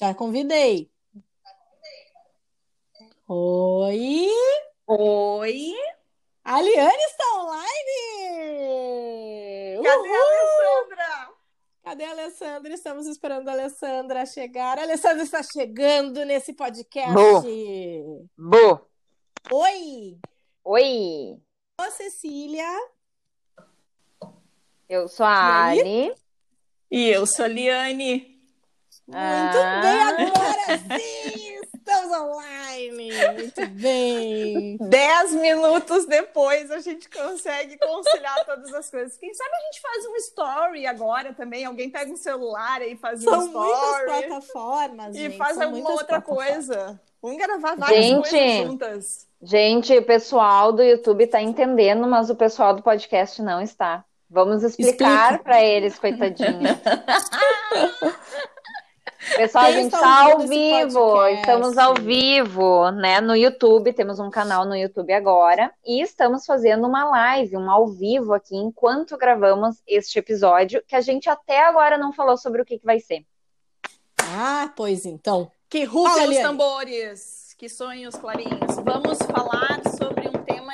Já convidei. Oi. Oi. A Liane está online. Cadê Uhul! a Alessandra? Cadê a Alessandra? Estamos esperando a Alessandra chegar. A Alessandra está chegando nesse podcast. Bu. Oi. Oi. Ô, Cecília. Eu sou a Ali. E eu sou a Liane. Muito Ah. bem, agora sim! Estamos online! Muito bem! Dez minutos depois a gente consegue conciliar todas as coisas. Quem sabe a gente faz um story agora também. Alguém pega um celular e faz São um muitas story plataformas. e gente, faz são alguma muitas outra coisa. Vamos gravar várias Gente. coisas juntas. Gente, o pessoal do YouTube tá entendendo, mas o pessoal do podcast não está. Vamos explicar Explica. para eles, coitadinhos. Pessoal, a gente está ao vivo, estamos ao vivo, né, no YouTube, temos um canal no YouTube agora, e estamos fazendo uma live, um ao vivo aqui, enquanto gravamos este episódio, que a gente até agora não falou sobre o que, que vai ser. Ah, pois então. Que Fala, os tambores, que sonhem os clarins. Vamos falar sobre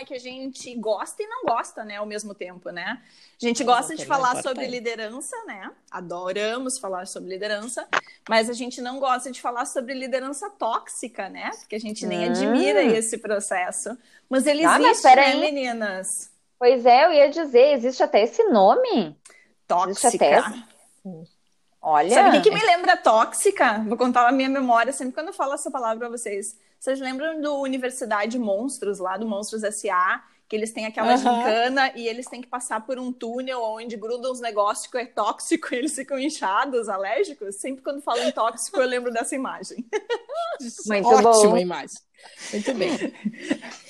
que a gente gosta e não gosta, né, ao mesmo tempo, né? A gente Mas é gosta de tema falar sobre liderança, né? Adoramos falar sobre liderança, mas a gente não gosta de falar sobre liderança tóxica, né? Porque a gente nem Hum. admira esse processo. Mas ele Ah, mas existe, né, peraí. meninas? Pois é, eu ia dizer, existe até esse nome? Tóxica. até- Olha, Sabe o que, que me lembra tóxica? Vou contar a minha memória sempre quando eu falo essa palavra pra vocês. Vocês lembram do Universidade Monstros, lá do Monstros S.A., que eles têm aquela Aham. gincana e eles têm que passar por um túnel onde grudam uns negócios que é tóxico e eles ficam inchados, alérgicos? Sempre quando falo em tóxico, eu lembro dessa imagem. Muito Ótima bom. imagem. Muito bem.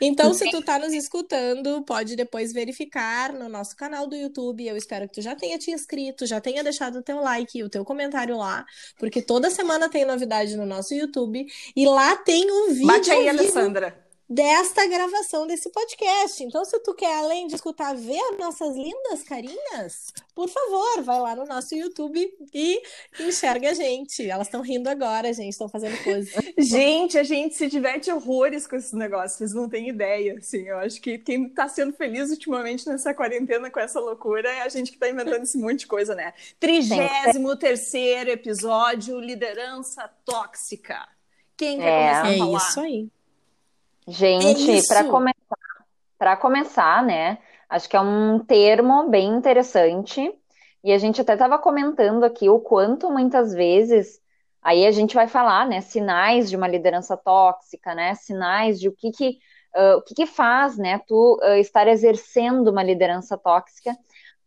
Então, se tu tá nos escutando, pode depois verificar no nosso canal do YouTube. Eu espero que tu já tenha te inscrito, já tenha deixado o teu like e o teu comentário lá, porque toda semana tem novidade no nosso YouTube e lá tem um vídeo Bate aí, ao vivo Alessandra. Desta gravação desse podcast. Então, se tu quer, além de escutar, ver as nossas lindas carinhas, por favor, vai lá no nosso YouTube e enxerga a gente. Elas estão rindo agora, gente, estão fazendo pose. Gente, a gente se diverte horrores com esses negócios, vocês não têm ideia, assim, eu acho que quem tá sendo feliz ultimamente nessa quarentena com essa loucura é a gente que tá inventando esse monte de coisa, né? Trigésimo terceiro episódio, liderança tóxica. Quem quer É. começar a É falar? isso aí. Gente, É para começar, para começar, né? Acho que é um termo bem interessante. E a gente até estava comentando aqui o quanto muitas vezes aí a gente vai falar, né? Sinais de uma liderança tóxica, né? Sinais de o que que, ah, o que que faz, né? Tu ah, estar exercendo uma liderança tóxica.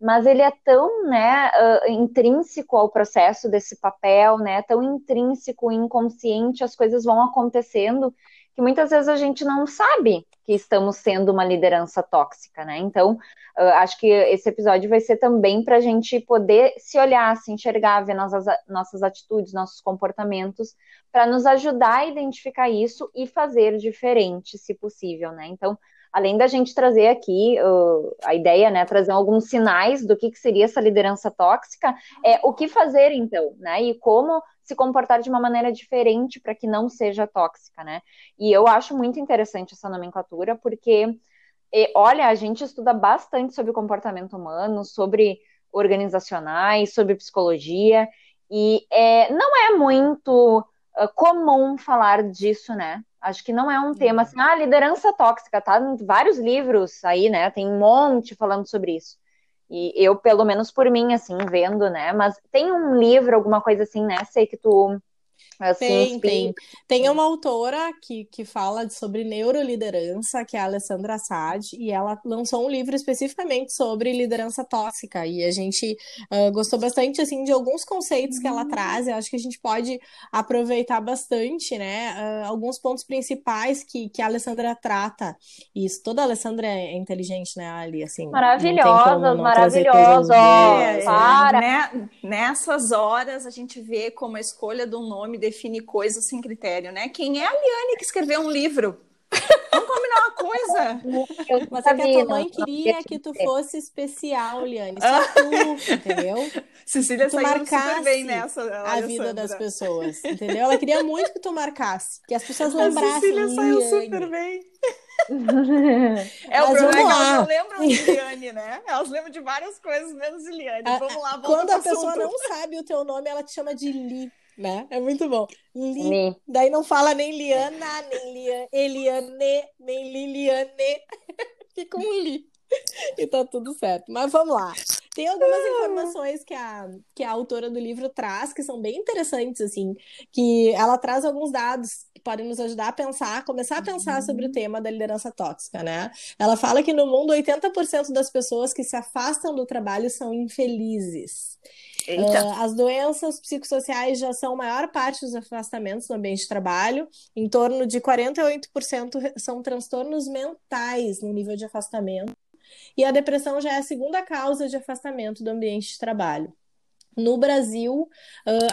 Mas ele é tão, né, ah, intrínseco ao processo desse papel, né? Tão intrínseco, inconsciente, as coisas vão acontecendo que muitas vezes a gente não sabe que estamos sendo uma liderança tóxica, né? Então, uh, acho que esse episódio vai ser também para a gente poder se olhar, se enxergar, ver nossas, nossas atitudes, nossos comportamentos, para nos ajudar a identificar isso e fazer diferente, se possível, né? Então, além da gente trazer aqui uh, a ideia, né, trazer alguns sinais do que, que seria essa liderança tóxica, é o que fazer então, né? E como se comportar de uma maneira diferente para que não seja tóxica, né? E eu acho muito interessante essa nomenclatura, porque, eh, olha, a gente estuda bastante sobre comportamento humano, sobre organizacionais, sobre psicologia, e é, não é muito ah, comum falar disso, né? Acho que não é um tema assim, ah, liderança tóxica, tá? Em vários livros aí, né? Tem um monte falando sobre isso. E eu, pelo menos por mim, assim, vendo, né? Mas tem um livro, alguma coisa assim, né? Sei que tu assim, Tem, tem. Tem uma autora que, que fala de- sobre neuroliderança, que é a Alessandra Assad, e ela lançou um livro especificamente sobre liderança tóxica. E a gente ah, gostou bastante assim de alguns conceitos que ela traz. Eu acho que a gente pode aproveitar bastante, né? ah, alguns pontos principais que, que a Alessandra trata. Isso, toda a Alessandra é inteligente, né, Ali? Assim, maravilhosas. boas, É, né? para. né? Nessas horas a gente vê como a escolha de um nome define coisas sem critério, né? Quem é a Liane que escreveu um livro? Vamos combinar uma coisa. Mas é que a tua mãe queria que tu fosse especial, Liane. Só tu, entendeu? Cecília tu saiu super bem nessa. A vida das pessoas, entendeu? Ela queria muito que tu marcasse, que as pessoas lembrassem. A Cecília saiu super bem. é, o problema é que elas não lembram de Liane, né? Elas lembram de várias coisas, menos de Liane. Vamos lá, vamos Quando a pessoa não sabe o teu nome, ela te chama de Li né? É muito bom. Li. Li. Daí não fala nem Liana, nem Lian, Eliane, nem Liliane. Fica um Li. E tá tudo certo. Mas vamos lá. Tem algumas informações que a, que a autora do livro traz que são bem interessantes, assim, que ela traz alguns dados que podem nos ajudar a pensar, começar a pensar sobre o tema da liderança tóxica, né? Ela fala que no mundo 80% das pessoas que se afastam do trabalho são infelizes. Uh, as doenças psicossociais já são a maior parte dos afastamentos no ambiente de trabalho. Em torno de 48% são transtornos mentais no nível de afastamento. E a depressão já é a segunda causa de afastamento do ambiente de trabalho. No Brasil,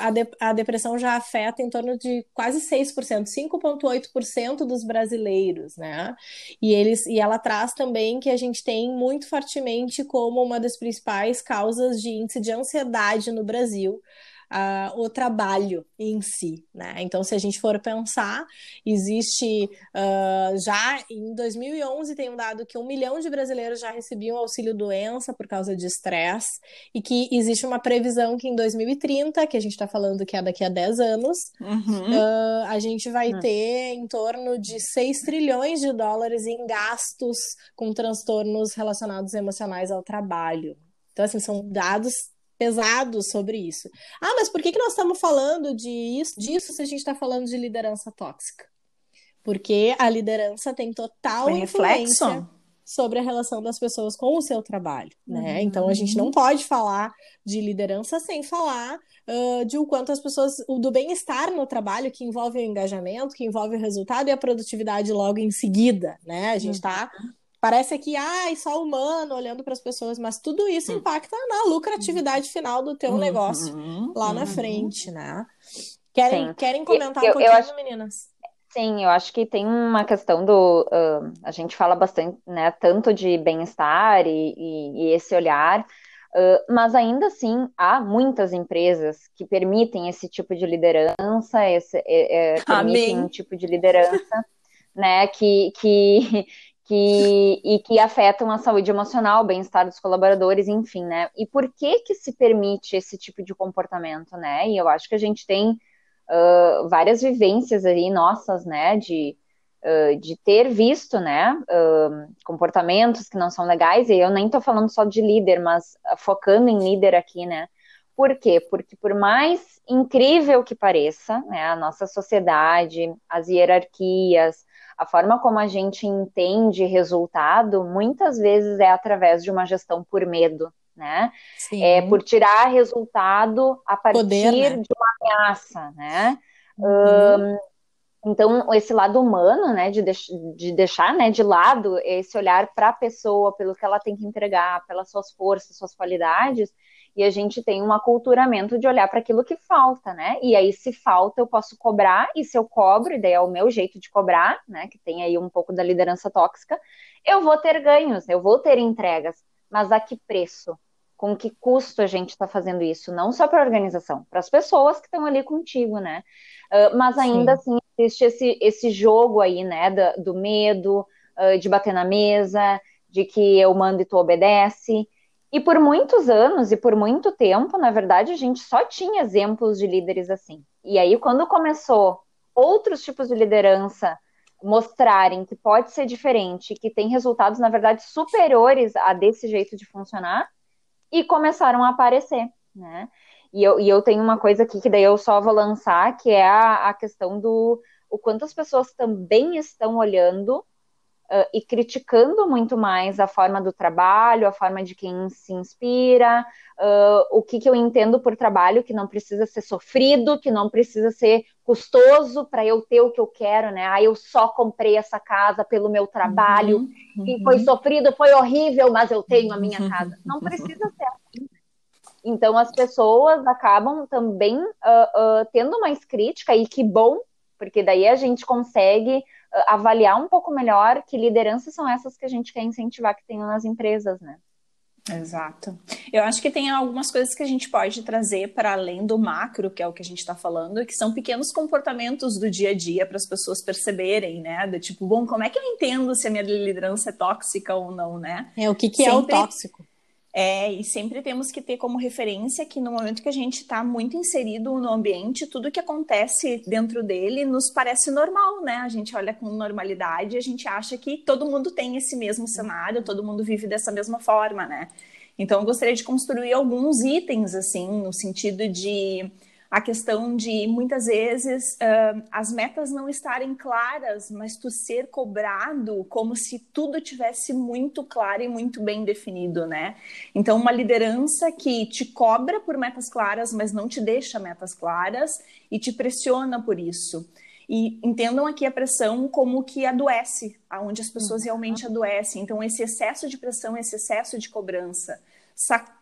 a, de, a depressão já afeta em torno de quase 6%, 5,8% dos brasileiros, né? E, eles, e ela traz também que a gente tem muito fortemente como uma das principais causas de índice de ansiedade no Brasil uh, o trabalho em si, né? Então, se a gente for pensar, existe uh, já em 2011 tem um dado que um milhão de brasileiros já recebiam auxílio doença por causa de estresse e que existe uma previsão que em 2030, que a gente está falando que é daqui a 10 anos, uhum. uh, a gente vai uhum. ter em torno de 6 trilhões de dólares em gastos com transtornos relacionados emocionais ao trabalho. Então, assim, são dados pesado sobre isso. Ah, mas por que, que nós estamos falando de isso, disso se a gente está falando de liderança tóxica? Porque a liderança tem total Foi influência reflexo. sobre a relação das pessoas com o seu trabalho, né? Uhum. Então a gente não pode falar de liderança sem falar uh, de o quanto as pessoas, o do bem-estar no trabalho, que envolve o engajamento, que envolve o resultado e a produtividade logo em seguida, né? A gente está uhum Parece que, ai, ah, só humano olhando para as pessoas, mas tudo isso hum. impacta na lucratividade final do teu uhum. negócio lá na uhum. frente, né? Querem, querem comentar eu, um pouquinho, acho... meninas? Sim, eu acho que tem uma questão do. Uh, a gente fala bastante, né? Tanto de bem-estar e, e, e, esse olhar, uh, mas ainda assim há muitas empresas que permitem esse tipo de liderança, esse, é, é, permitem um tipo de liderança, né? Que, que, que, e que afetam a saúde emocional, o bem-estar dos colaboradores, enfim, né? E por que que se permite esse tipo de comportamento, né? E eu acho que a gente tem uh, várias vivências aí nossas, né? De, uh, de ter visto, né? Uh, comportamentos que não são legais, e eu nem tô falando só de líder, mas focando em líder aqui, né? Por quê? Porque por mais incrível que pareça, né, a nossa sociedade, as hierarquias, a forma como a gente entende resultado muitas vezes é através de uma gestão por medo, né? Sim. É por tirar resultado a partir Poder, né? de uma ameaça, né? Uhum. Um, então, esse lado humano, né, de, deix de deixar né, de lado esse olhar para a pessoa, pelo que ela tem que entregar, pelas suas forças, suas qualidades, e a gente tem um aculturamento de olhar para aquilo que falta, né? E aí, se falta, eu posso cobrar, e se eu cobro, e daí é o meu jeito de cobrar, né? Que tem aí um pouco da liderança tóxica, eu vou ter ganhos, eu vou ter entregas, mas a que preço? Com que custo a gente está fazendo isso? Não só para a organização, para as pessoas que estão ali contigo, né? Uh, mas ainda Sim. assim existe esse, esse jogo aí, né? Do, do medo, uh, de bater na mesa, de que eu mando e tu obedece. E por muitos anos e por muito tempo, na verdade, a gente só tinha exemplos de líderes assim. E aí, quando começou outros tipos de liderança mostrarem que pode ser diferente, que tem resultados, na verdade, superiores a desse jeito de funcionar, e começaram a aparecer, né? E eu, e eu tenho uma coisa aqui que daí eu só vou lançar, que é a, a questão do o quanto as pessoas também estão olhando Uh, e criticando muito mais a forma do trabalho, a forma de quem se inspira, uh, o que, que eu entendo por trabalho que não precisa ser sofrido, que não precisa ser custoso para eu ter o que eu quero, né? Ah, eu só comprei essa casa pelo meu trabalho, uhum, uhum. e foi sofrido, foi horrível, mas eu tenho a minha casa. Não precisa ser assim. Então as pessoas acabam também uh, tendo mais crítica, e que bom, porque daí a gente consegue avaliar um pouco melhor que lideranças são essas que a gente quer incentivar que tenham nas empresas, né? Exato. Eu acho que tem algumas coisas que a gente pode trazer para além do macro, que é o que a gente está falando, que são pequenos comportamentos do dia a dia para as pessoas perceberem, né? Do tipo, bom, como é que eu entendo se a minha liderança é tóxica ou não, né? É, o que, que Sempre... é o tóxico? É, e sempre temos que ter como referência que no momento que a gente está muito inserido no ambiente, tudo que acontece dentro dele nos parece normal, né? A gente olha com normalidade, a gente acha que todo mundo tem esse mesmo cenário, todo mundo vive dessa mesma forma, né? Então, eu gostaria de construir alguns itens, assim, no sentido de a questão de muitas vezes uh, as metas não estarem claras, mas tu ser cobrado como se tudo tivesse muito claro e muito bem definido, né? Então, uma liderança que te cobra por metas claras, mas não te deixa metas claras e te pressiona por isso. E entendam aqui a pressão como que adoece, aonde as pessoas uhum. realmente adoecem. Então, esse excesso de pressão, esse excesso de cobrança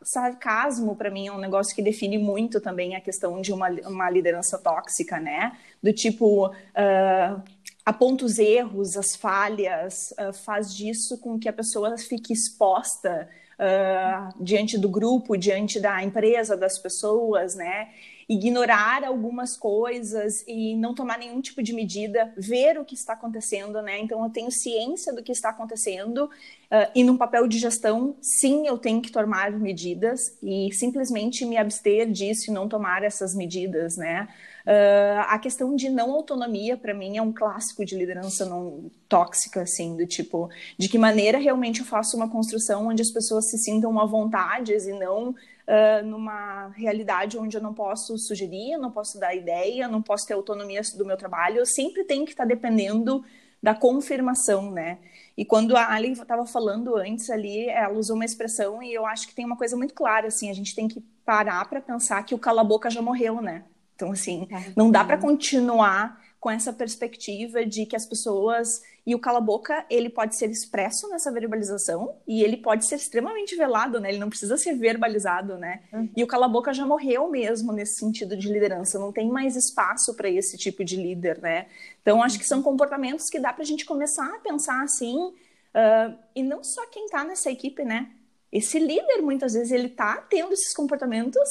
sarcasmo, para mim, é um negócio que define muito também a questão de uma, uma liderança tóxica, né? Do tipo, uh, aponta os erros, as falhas, uh, faz disso com que a pessoa fique exposta uh, diante do grupo, diante da empresa, das pessoas, né? Ignorar algumas coisas e não tomar nenhum tipo de medida, ver o que está acontecendo, né? Então eu tenho ciência do que está acontecendo uh, e num papel de gestão, sim, eu tenho que tomar medidas e simplesmente me abster disso e não tomar essas medidas, né? Uh, a questão de não autonomia, para mim, é um clássico de liderança não tóxica, assim, do tipo, de que maneira realmente eu faço uma construção onde as pessoas se sintam à vontade e não uh, numa realidade onde eu não posso sugerir, não posso dar ideia, não posso ter autonomia do meu trabalho, eu sempre tenho que estar dependendo da confirmação, né? E quando a Ali estava falando antes ali, ela usou uma expressão e eu acho que tem uma coisa muito clara, assim, a gente tem que parar para pensar que o cala-boca já morreu, né? Então, assim, é. não dá para continuar com essa perspectiva de que as pessoas e o cala-boca ele pode ser expresso nessa verbalização e ele pode ser extremamente velado, né? Ele não precisa ser verbalizado, né? Uhum. E o cala-boca já morreu mesmo nesse sentido de liderança, não tem mais espaço para esse tipo de líder, né? Então acho que são comportamentos que dá para a gente começar a pensar assim uh, e não só quem está nessa equipe, né? Esse líder muitas vezes ele está tendo esses comportamentos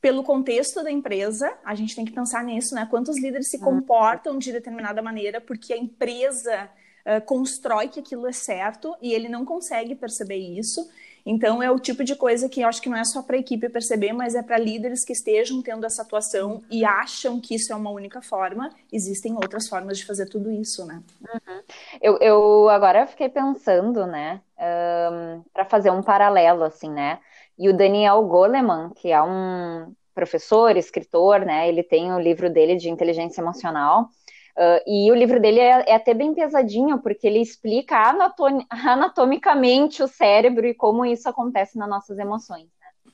pelo contexto da empresa, a gente tem que pensar nisso, né? Quantos líderes se uhum. comportam de determinada maneira porque a empresa uh, constrói que aquilo é certo e ele não consegue perceber isso. Então, é o tipo de coisa que eu acho que não é só para a equipe perceber, mas é para líderes que estejam tendo essa atuação e acham que isso é uma única forma. Existem outras formas de fazer tudo isso, né? Uhum. Eu, eu agora fiquei pensando, né, um, para fazer um paralelo, assim, né? E o Daniel Goleman, que é um professor, escritor, né? Ele tem o livro dele de inteligência emocional. Uh, e o livro dele é, é, até bem pesadinho, porque ele explica anatom anatomicamente o cérebro e como isso acontece nas nossas emoções. Né?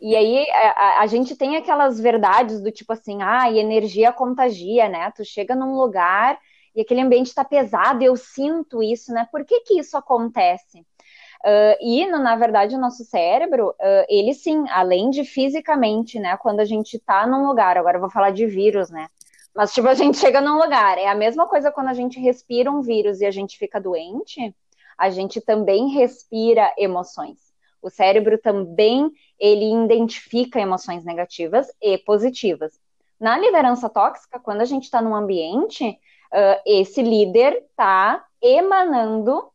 E aí a, a, gente tem aquelas verdades do tipo assim, ah, e energia contagia, né? Tu chega num lugar e aquele ambiente está pesado, eu sinto isso, né? Por que que isso acontece? Uh, e, na verdade, o nosso cérebro, uh, ele sim, além de fisicamente, né? Quando a gente tá num lugar, agora eu vou falar de vírus, né? Mas, tipo, a gente chega num lugar. É a mesma coisa quando a gente respira um vírus e a gente fica doente, a gente também respira emoções. O cérebro também, ele identifica emoções negativas e positivas. Na liderança tóxica, quando a gente está num ambiente, uh, esse líder está emanando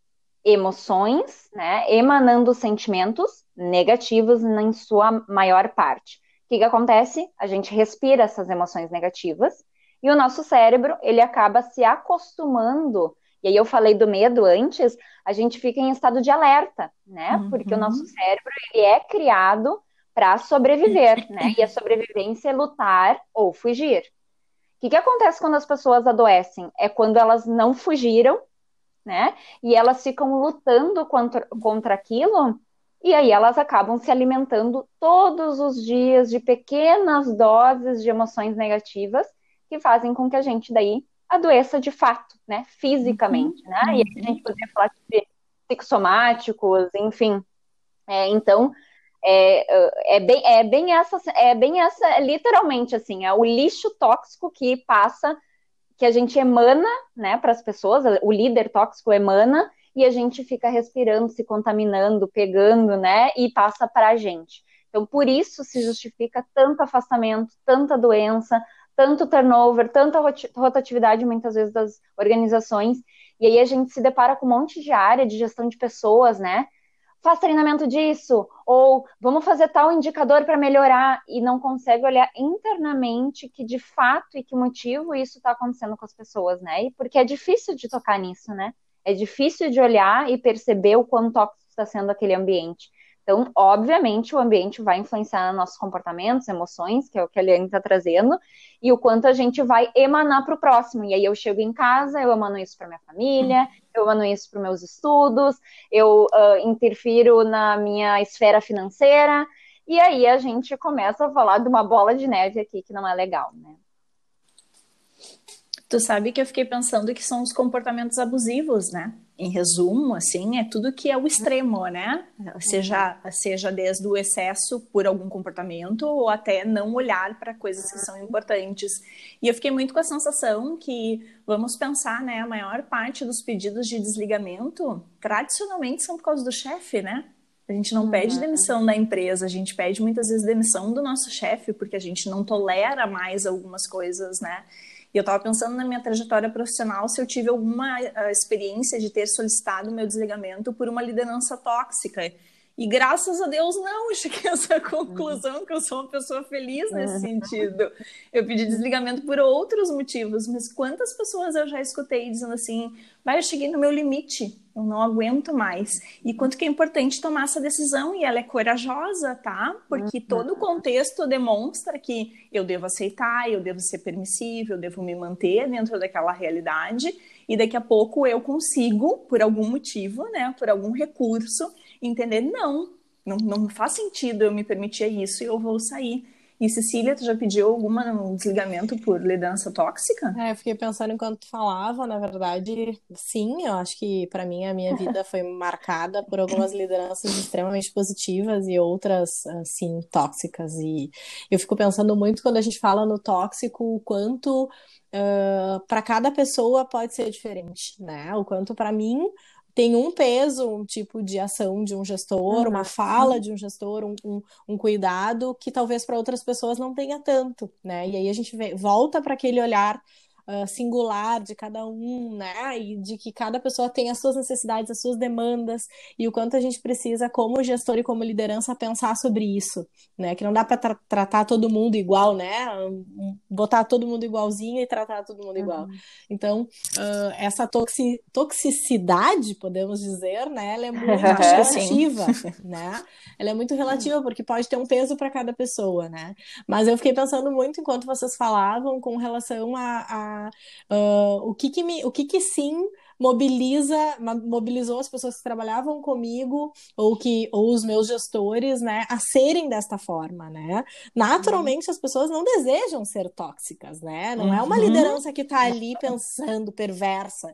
emoções, né, emanando sentimentos negativos em sua maior parte. O que, que acontece? A gente respira essas emoções negativas e o nosso cérebro ele acaba se acostumando. E aí eu falei do medo antes, a gente fica em estado de alerta, né? Uhum. Porque o nosso cérebro ele é criado para sobreviver, né? E a sobrevivência é lutar ou fugir. O que, que acontece quando as pessoas adoecem? É quando elas não fugiram né? E elas ficam lutando contra, contra aquilo, e aí elas acabam se alimentando todos os dias de pequenas doses de emoções negativas que fazem com que a gente daí adoeça de fato, né? Fisicamente, uhum. né? E a gente poderia falar de psicossomáticos, enfim. É, então, é, é, bem, é bem essa, é bem essa, literalmente assim, é o lixo tóxico que passa que a gente emana, né, para as pessoas, o líder tóxico emana e a gente fica respirando, se contaminando, pegando, né, e passa para a gente. Então, por isso se justifica tanto afastamento, tanta doença, tanto turnover, tanta rotatividade muitas vezes das organizações. E aí a gente se depara com um monte de área de gestão de pessoas, né? Faz treinamento disso, ou vamos fazer tal indicador para melhorar, e não consegue olhar internamente que de fato e que motivo isso está acontecendo com as pessoas, né? E porque é difícil de tocar nisso, né? É difícil de olhar e perceber o quão tóxico está sendo aquele ambiente. Então, obviamente, o ambiente vai influenciar nossos comportamentos, emoções, que é o que a Eliane está trazendo, e o quanto a gente vai emanar para o próximo. E aí eu chego em casa, eu emano isso para minha família, eu emano isso para meus estudos, eu uh, interfiro na minha esfera financeira, e aí a gente começa a falar de uma bola de neve aqui que não é legal, né? Tu sabe que eu fiquei pensando que são os comportamentos abusivos, né? em resumo, assim, é tudo que é o extremo, né? Seja, seja desde o excesso por algum comportamento ou até não olhar para coisas que são importantes. E eu fiquei muito com a sensação que, vamos pensar, né, a maior parte dos pedidos de desligamento tradicionalmente são por causa do chefe, né? A gente não pede uhum. demissão da empresa, a gente pede muitas vezes demissão do nosso chefe, porque a gente não tolera mais algumas coisas, né? E eu estava pensando na minha trajetória profissional se eu tive alguma uh, experiência de ter solicitado meu desligamento por uma liderança tóxica. E graças a Deus não, eu cheguei a essa conclusão que eu sou uma pessoa feliz nesse uhum. sentido. Eu pedi desligamento por outros motivos, mas quantas pessoas eu já escutei dizendo assim: vai, eu cheguei no meu limite, eu não aguento mais. E quanto que é importante tomar essa decisão, e ela é corajosa, tá? Porque uhum. todo o contexto demonstra que eu devo aceitar, eu devo ser permissível, eu devo me manter dentro daquela realidade, e daqui a pouco eu consigo, por algum motivo, né, por algum recurso, entender, não, não, não faz sentido eu me permitir isso e eu vou sair. E Cecília, tu já pediu algum desligamento por liderança tóxica? É, eu fiquei pensando enquanto tu falava, na verdade, sim, eu acho que para mim a minha vida foi marcada por algumas lideranças extremamente positivas e outras, assim, tóxicas. E eu fico pensando muito quando a gente fala no tóxico, o quanto uh, para cada pessoa pode ser diferente, né? O quanto para mim tem um peso, um tipo de ação de um gestor, uhum. uma fala de um gestor, um, um, um cuidado que talvez para outras pessoas não tenha tanto, né? E aí a gente vê, volta para aquele olhar uh, singular de cada um, né? E de que cada pessoa tem as suas necessidades, as suas demandas, e o quanto a gente precisa, como gestor e como liderança, pensar sobre isso, né? Que não dá para tra tratar todo mundo igual, né? Botar todo mundo igualzinho e tratar todo mundo igual. Uhum. Então, uh, essa toxi toxicidade, podemos dizer, né? Ela é muito relativa, né? Ela é muito relativa, porque pode ter um peso para cada pessoa, né? Mas eu fiquei pensando muito enquanto vocês falavam com relação a, a uh, o que que me, o que que sim mobiliza, mobilizou as pessoas que trabalhavam comigo ou que ou os meus gestores, né, a serem desta forma, né? Naturalmente uhum. as pessoas não desejam ser tóxicas, né? Não uhum. é uma uhum. liderança que está ali pensando perversa.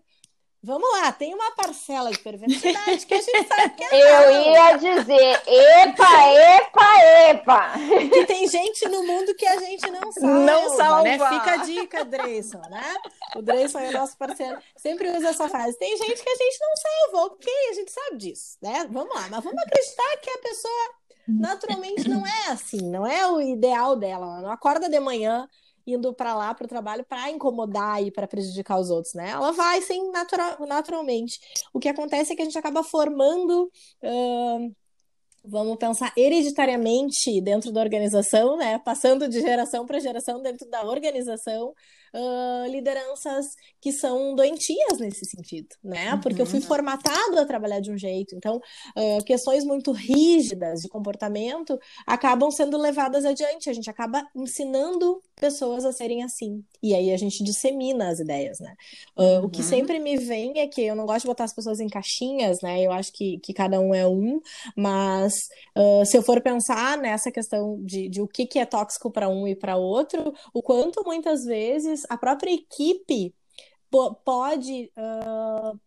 Vamos lá, tem uma parcela de perversidade que a gente sabe que é. Eu não. ia dizer, epa, epa, epa. Que tem gente no mundo que a gente não salva. Não salva. Né? Fica a dica, Dreyson, né? O Dreyson é o nosso parceiro. Sempre usa essa frase. Tem gente que a gente não salva, ok? A gente sabe disso, né? Vamos lá, mas vamos acreditar que a pessoa naturalmente não é assim, não é o ideal dela. Ela não acorda de manhã indo para lá para o trabalho para incomodar e para prejudicar os outros, né? Ela vai sim natural, naturalmente. O que acontece é que a gente acaba formando. Uh, vamos pensar hereditariamente dentro da organização, né? Passando de geração para geração dentro da organização, uh, lideranças que são doentias nesse sentido, né? Uhum. Porque eu fui formatado a trabalhar de um jeito. Então, uh, questões muito rígidas de comportamento acabam sendo levadas adiante. A gente acaba ensinando pessoas a serem assim. E aí a gente dissemina as ideias, né? Uh, uhum. O que uhum. sempre me vem é que eu não gosto de botar as pessoas em caixinhas, né? Eu acho que, que cada um é um, mas uh, se eu for pensar nessa questão de, de o que, que é tóxico para um e para outro, o quanto muitas vezes a própria equipe pode uh,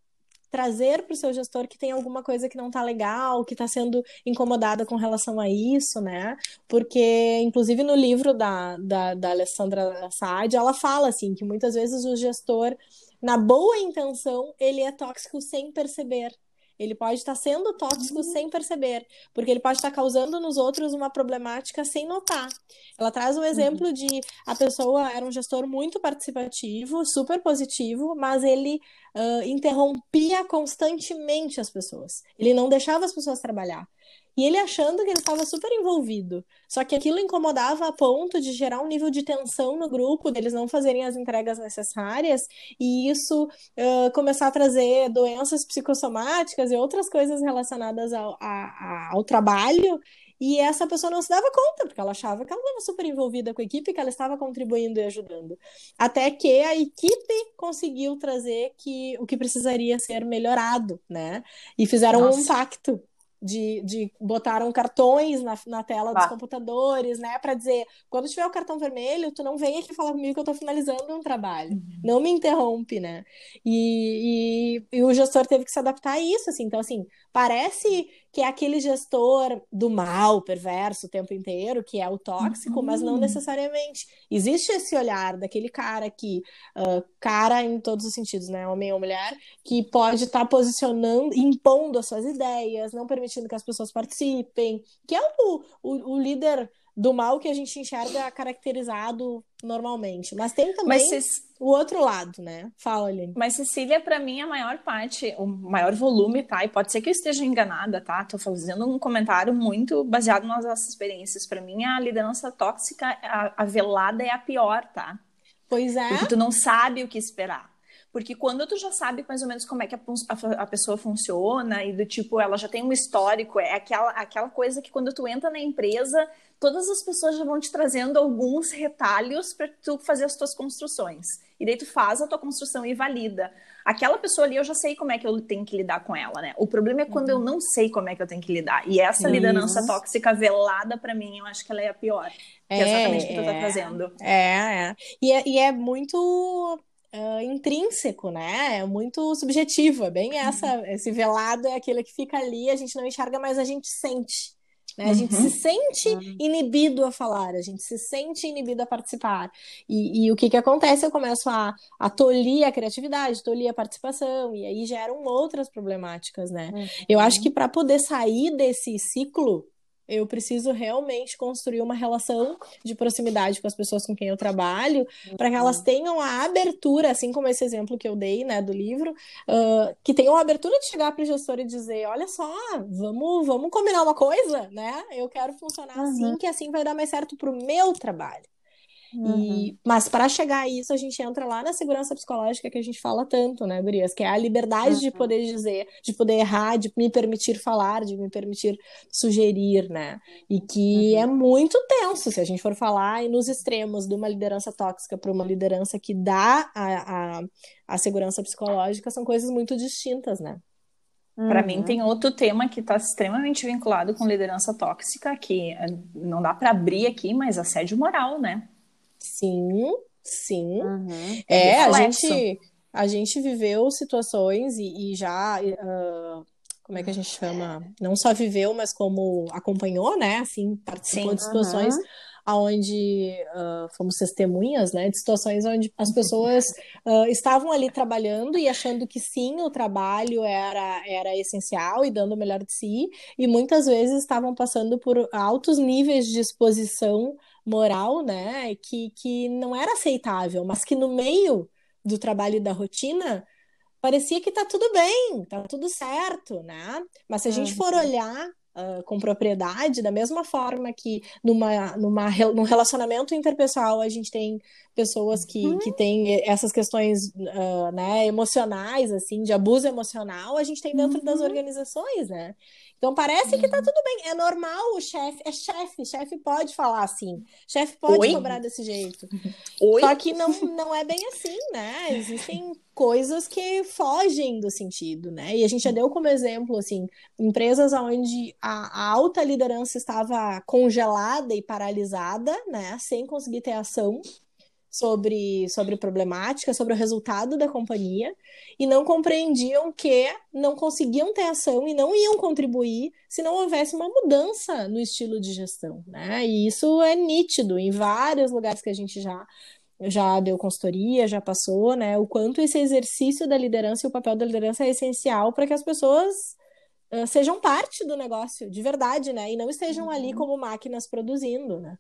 trazer para o seu gestor que tem alguma coisa que não está legal, que está sendo incomodada com relação a isso, né? Porque, inclusive, no livro da, da, da Alessandra Saad, ela fala assim que muitas vezes o gestor, na boa intenção, ele é tóxico sem perceber. Ele pode estar sendo tóxico uhum. sem perceber, porque ele pode estar causando nos outros uma problemática sem notar. Ela traz um exemplo uhum. de a pessoa era um gestor muito participativo, super positivo, mas ele uh, interrompia constantemente as pessoas. Ele não deixava as pessoas trabalhar. E ele achando que ele estava super envolvido. Só que aquilo incomodava a ponto de gerar um nível de tensão no grupo, deles não fazerem as entregas necessárias, e isso uh, começar a trazer doenças psicossomáticas e outras coisas relacionadas ao, a, a, ao trabalho. E essa pessoa não se dava conta, porque ela achava que ela estava super envolvida com a equipe, que ela estava contribuindo e ajudando. Até que a equipe conseguiu trazer que o que precisaria ser melhorado, né? E fizeram Nossa. um pacto de, de botaram cartões na, na tela dos ah. computadores, né, para dizer, quando tiver o cartão vermelho, tu não vem aqui falar comigo que eu estou finalizando um trabalho, uhum. não me interrompe, né, e, e, e, o gestor teve que se adaptar a isso, assim, então, assim, parece que é aquele gestor do mal, perverso o tempo inteiro, que é o tóxico, uhum. mas não uhum. necessariamente. Existe esse olhar daquele cara que, uh, cara em todos os sentidos, né, homem ou mulher, que pode estar tá posicionando, impondo as suas ideias, não permitindo que as pessoas participem, que é o, o, o líder do mal que a gente enxerga caracterizado normalmente. Mas tem também Mas, o outro lado, né? Fala, Aline. Mas, Cecília, para mim, a maior parte, o maior volume, tá? E pode ser que eu esteja enganada, tá? Tô fazendo um comentário muito baseado nas nossas experiências. Para mim, a liderança tóxica, a, a velada é a pior, tá? Pois é. Porque tu não sabe o que esperar. Porque quando tu já sabe mais ou menos como é que a, a, a, pessoa funciona e do tipo, ela já tem um histórico, é aquela, aquela coisa que quando tu entra na empresa, todas as pessoas já vão te trazendo alguns retalhos para tu fazer as tuas construções. E daí tu faz a tua construção e valida. Aquela pessoa ali, eu já sei como é que eu tenho que lidar com ela, né? O problema é quando uhum. eu não sei como é que eu tenho que lidar. E essa liderança tóxica velada, para mim, eu acho que ela é a pior. Que é, é exatamente o que tu tá trazendo. É, é. E, é. e é muito Uh, intrínseco, né? É muito subjetivo, é bem essa, uhum. esse velado é aquele que fica ali, a gente não enxerga, mas a gente sente. Né? A gente uhum. se sente uhum. inibido a falar, a gente se sente inibido a participar. E, e o que, que acontece? Eu começo a, a tolir a criatividade, tolir a participação, e aí geram outras problemáticas, né? Uhum. Eu acho que para poder sair desse ciclo, eu preciso realmente construir uma relação de proximidade com as pessoas com quem eu trabalho, uhum. para que elas tenham a abertura, assim como esse exemplo que eu dei, né, do livro, uh, que tenham a abertura de chegar para o gestor e dizer, olha só, vamos, vamos combinar uma coisa, né? Eu quero funcionar uhum. assim, que assim vai dar mais certo para o meu trabalho. Uhum. E, mas para chegar a isso, a gente entra lá na segurança psicológica que a gente fala tanto, né, Gurias? Que é a liberdade uhum. de poder dizer, de poder errar, de me permitir falar, de me permitir sugerir, né? E que uhum. é muito tenso se a gente for falar e nos extremos de uma liderança tóxica para uma liderança que dá a, a, a segurança psicológica, são coisas muito distintas, né? Para mim, tem outro tema que está extremamente vinculado com liderança tóxica, que eh, não dá para abrir aqui, mas assédio moral, né? Sim, sim. Uhum. É, é a gente, a gente viveu situações e, e já. Uh, como é que a gente chama? Não só viveu, mas como acompanhou, né? Assim, participou sim, de situações. Uhum onde uh, fomos testemunhas, né, de situações onde as pessoas uh, estavam ali trabalhando e achando que sim, o trabalho era, era essencial e dando o melhor de si, e muitas vezes estavam passando por altos níveis de exposição moral, né, que, que não era aceitável, mas que no meio do trabalho e da rotina parecia que tá tudo bem, tá tudo certo, né? Mas se a gente for olhar uh, com propriedade, da mesma forma que numa, numa, num relacionamento interpessoal a gente tem pessoas que, uhum. que têm essas questões uh, né, emocionais, assim, de abuso emocional, a gente tem dentro uhum. das organizações, né? Então parece que tá uhum. tudo bem, é normal o chefe, é chefe, chefe pode falar assim, chefe pode Oi? cobrar desse jeito. Oi? Só que não, não é bem assim, né? Existem coisas que fogem do sentido, né? E a gente já deu como exemplo, assim, empresas onde a, a alta liderança estava congelada e paralisada, né? Sem conseguir ter ação sobre, sobre problemática, sobre o resultado da companhia, e não compreendiam que não conseguiam ter ação e não iam contribuir se não houvesse uma mudança no estilo de gestão. Né? E isso é nítido em vários lugares que a gente já já deu consultoria, já passou, né? O quanto esse exercício da liderança e o papel da liderança é essencial para que as pessoas uh, sejam parte do negócio, de verdade, né? E não estejam uhum. ali como máquinas produzindo, né?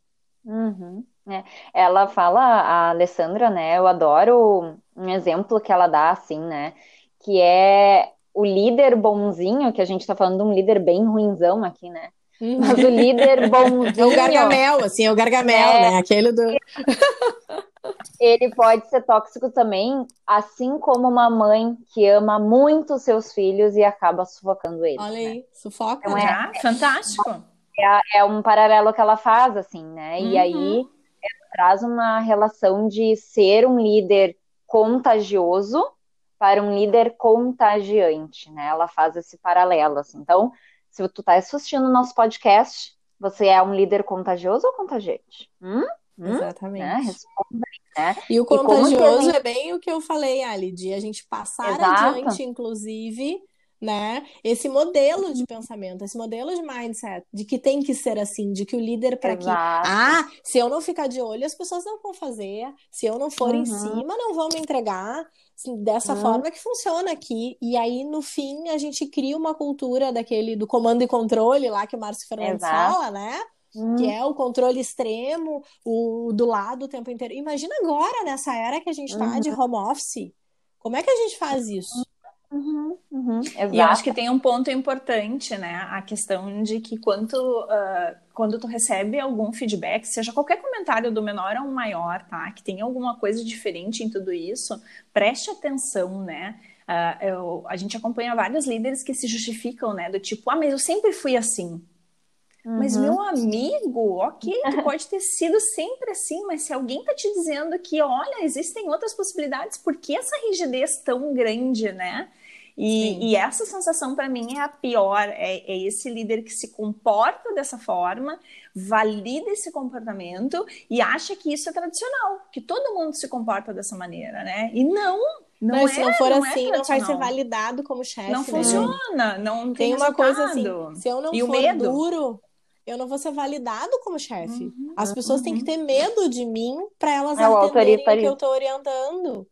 Uhum. É. Ela fala, a Alessandra, né? Eu adoro um exemplo que ela dá, assim, né? Que é o líder bonzinho, que a gente tá falando de um líder bem ruinzão aqui, né? Uhum. Mas o líder bonzinho. É o Gargamel, assim, é o Gargamel, é... né? Aquele do. Ele pode ser tóxico também, assim como uma mãe que ama muito seus filhos e acaba sufocando eles. Olha aí, né? sufoca. Então, é, é, fantástico. É, é, um paralelo que ela faz, assim, né? Uhum. E aí ela traz uma relação de ser um líder contagioso para um líder contagiante, né? Ela faz esse paralelo, assim. Então, se tu tá assistindo o nosso podcast, você é um líder contagioso ou contagiante? Hum? Hum? Exatamente. Né? Responda aí, né? E o contagioso gente... é bem o que eu falei, Ali, de a gente passar Exato. adiante, inclusive, né? Esse modelo de pensamento, esse modelo de mindset, de que tem que ser assim, de que o líder para que ah, se eu não ficar de olho, as pessoas não vão fazer, se eu não for uhum. em cima, não vão me entregar. Assim, dessa uhum. forma que funciona aqui. E aí, no fim, a gente cria uma cultura daquele do comando e controle lá que o Márcio Fernandes Exato. fala, né? Hum. Que é o controle extremo, o do lado o tempo inteiro. Imagina agora, nessa era que a gente está uhum. de home office. Como é que a gente faz isso? Uhum, e eu acho que tem um ponto importante, né? A questão de que quando, uh, quando tu recebe algum feedback, seja qualquer comentário do menor ou maior, tá? Que tem alguma coisa diferente em tudo isso, preste atenção, né? Uh, eu, a gente acompanha vários líderes que se justificam, né? Do tipo, ah, mas eu sempre fui assim. Uhum. Mas, meu amigo, ok, tu pode ter sido sempre assim, mas se alguém tá te dizendo que, olha, existem outras possibilidades, por que essa rigidez tão grande, né? E, e, essa sensação para mim é a pior, é, é, esse líder que se comporta dessa forma, valida esse comportamento e acha que isso é tradicional, que todo mundo se comporta dessa maneira, né? E não, não Mas é, se não for não é assim, é não vai ser validado como chefe. Não né? funciona, não tem, tem uma coisa assim, se eu não e for duro, eu não vou ser validado como chefe. Uhum, As pessoas uhum. têm que ter medo de mim para elas é entenderem o que eu estou orientando.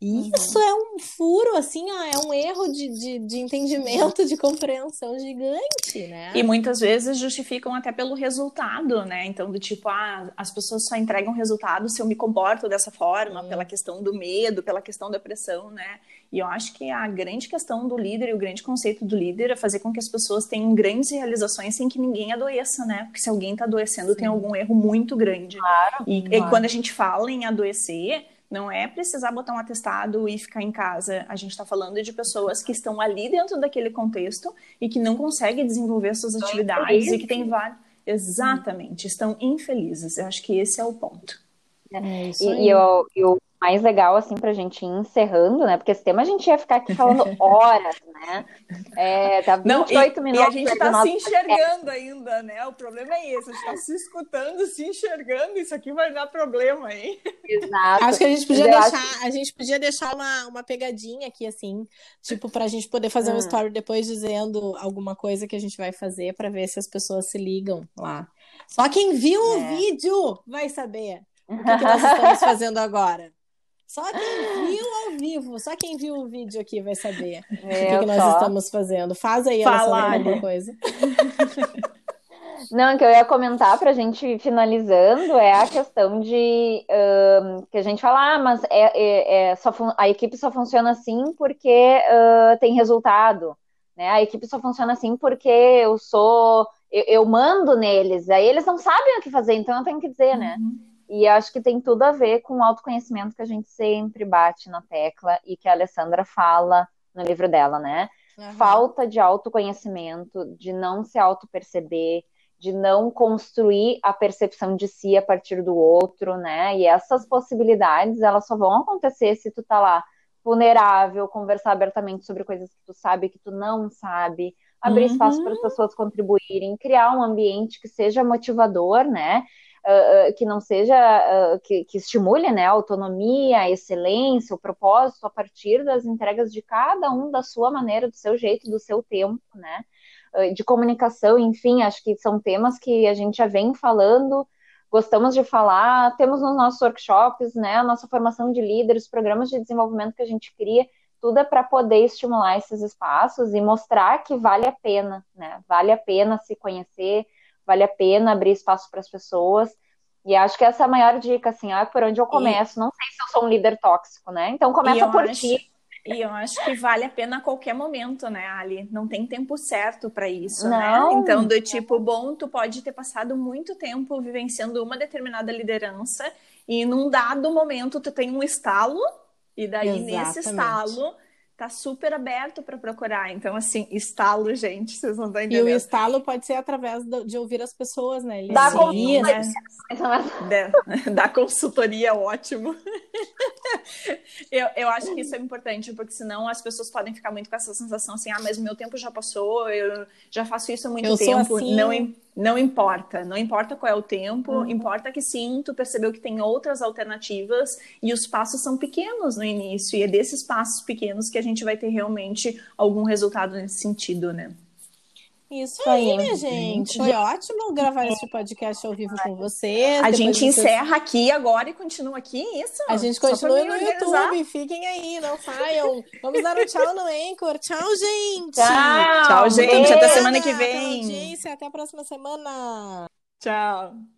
E isso uhum. é um furo, assim, ó, é um erro de, de, de, entendimento, de compreensão gigante, né? E muitas vezes justificam até pelo resultado, né? Então, do tipo, ah, as pessoas só entregam resultado se eu me comporto dessa forma, pela questão do medo, pela questão da pressão, né? E eu acho que a grande questão do líder e o grande conceito do líder é fazer com que as pessoas tenham grandes realizações sem que ninguém adoeça, né? Porque se alguém está adoecendo, Sim. tem algum erro muito grande. Claro, e, claro. e quando a gente fala em adoecer não é precisar botar um atestado e ficar em casa. A gente está falando de pessoas que estão ali dentro daquele contexto e que não conseguem desenvolver suas estão atividades infelizes. e que têm vários. Exatamente, estão infelizes. Eu acho que esse é o ponto. É, e, e, eu, eu mais legal, assim, pra gente ir encerrando, né? Porque esse tema a gente ia ficar aqui falando horas, né? É, tá 28 Não, e, minutos. E a gente tá se enxergando ainda, né? O problema é esse, a gente tá se escutando, se enxergando, isso aqui vai dar problema, hein? Exato. Acho que a gente podia Eu deixar, acho... a gente podia deixar uma, uma pegadinha aqui, assim, tipo, pra gente poder fazer hum. um story depois dizendo alguma coisa que a gente vai fazer pra ver se as pessoas se ligam lá. Só quem viu é. o vídeo vai saber o que, que nós estamos fazendo agora. Só quem viu ao vivo, só quem viu o vídeo aqui vai saber é, o que, que nós estamos fazendo. Faz aí Fala, alguma coisa. Não, que eu ia comentar para a gente finalizando é a questão de uh, que a gente fala, ah, mas é, é, é só a equipe só funciona assim porque uh, tem resultado, né? A equipe só funciona assim porque eu sou, eu, eu, mando neles, aí eles não sabem o que fazer, então eu tenho que dizer, né? Uhum. E acho que tem tudo a ver com o autoconhecimento que a gente sempre bate na tecla e que a Alessandra fala no livro dela, né? Uhum. Falta de autoconhecimento, de não se auto-perceber, de não construir a percepção de si a partir do outro, né? E essas possibilidades, elas só vão acontecer se tu tá lá vulnerável, conversar abertamente sobre coisas que tu sabe que tu não sabe, abrir uhum. espaço para as pessoas contribuírem, criar um ambiente que seja motivador, né? Uh, que não seja, uh, que, que, estimule né, a autonomia, a excelência, o propósito a partir das entregas de cada um da sua maneira, do seu jeito, do seu tempo, né? De comunicação, enfim, acho que são temas que a gente já vem falando, gostamos de falar, temos nos nossos workshops, né, a nossa formação de líderes, programas de desenvolvimento que a gente cria, tudo é para poder estimular esses espaços e mostrar que vale a pena, né? Vale a pena se conhecer, vale a pena abrir espaço para as pessoas. E acho que essa é a maior dica, assim, ah, por onde eu começo. E... Não sei se eu sou um líder tóxico, né? Então começa por acho... ti. E eu acho que vale a pena a qualquer momento, né, Ali? Não tem tempo certo para isso, né? não. né? Então, do tipo, bom, tu pode ter passado muito tempo vivenciando uma determinada liderança e num dado momento tu tem um estalo e daí, Exatamente. nesse estalo, tá super aberto para procurar. Então, assim, estalo, gente, vocês não estão entendendo. E o estalo pode ser através de ouvir as pessoas, né? Ele da consultoria, né? da, da consultoria, ótimo. eu, eu acho que isso é importante, porque senão as pessoas podem ficar muito com essa sensação assim, ah, mas o meu tempo já passou, eu já faço isso há muito eu tempo. Assim... Não, não importa, não importa qual é o tempo, uhum. importa que sim, tu percebeu que tem outras alternativas e os passos são pequenos no início, e é desses passos pequenos que a gente vai ter realmente algum resultado nesse sentido, né? Isso aí, minha gente. Foi ótimo gravar esse podcast ao vivo com vocês. A gente encerra aqui agora e continua aqui, isso? A gente continua no YouTube. Fiquem aí, não saiam. Vamos dar um tchau no Anchor. Tchau, gente. Tchau, tchau gente. Até semana que vem. Até a próxima semana. Tchau.